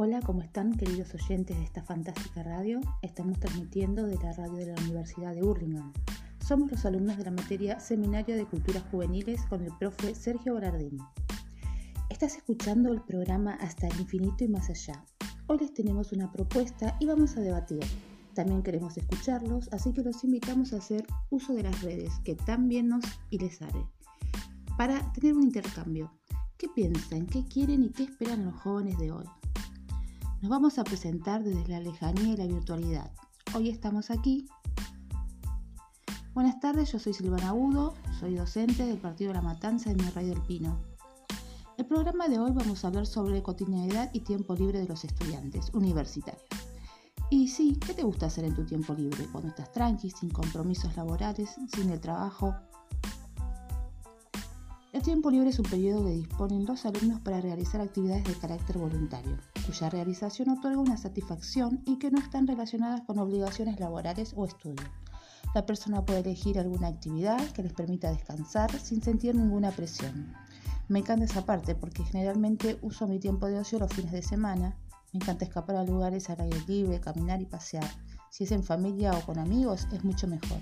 Hola, ¿cómo están queridos oyentes de esta fantástica radio? Estamos transmitiendo de la radio de la Universidad de Hurlingham. Somos los alumnos de la materia Seminario de Culturas Juveniles con el profe Sergio Bolardini. Estás escuchando el programa Hasta el infinito y más allá. Hoy les tenemos una propuesta y vamos a debatir. También queremos escucharlos, así que los invitamos a hacer uso de las redes que tan bien nos y les haré, para tener un intercambio. ¿Qué piensan? ¿Qué quieren y qué esperan los jóvenes de hoy? Nos vamos a presentar desde la lejanía y la virtualidad. Hoy estamos aquí. Buenas tardes, yo soy Silvana Agudo, soy docente del Partido de la Matanza de Mi Rey del Pino. El programa de hoy vamos a hablar sobre cotidianidad y tiempo libre de los estudiantes universitarios. Y sí, ¿qué te gusta hacer en tu tiempo libre? Cuando estás tranqui, sin compromisos laborales, sin el trabajo, el tiempo libre es un periodo que disponen los alumnos para realizar actividades de carácter voluntario, cuya realización otorga una satisfacción y que no están relacionadas con obligaciones laborales o estudio. La persona puede elegir alguna actividad que les permita descansar sin sentir ninguna presión. Me encanta esa parte porque generalmente uso mi tiempo de ocio los fines de semana. Me encanta escapar a lugares al aire libre, caminar y pasear. Si es en familia o con amigos es mucho mejor.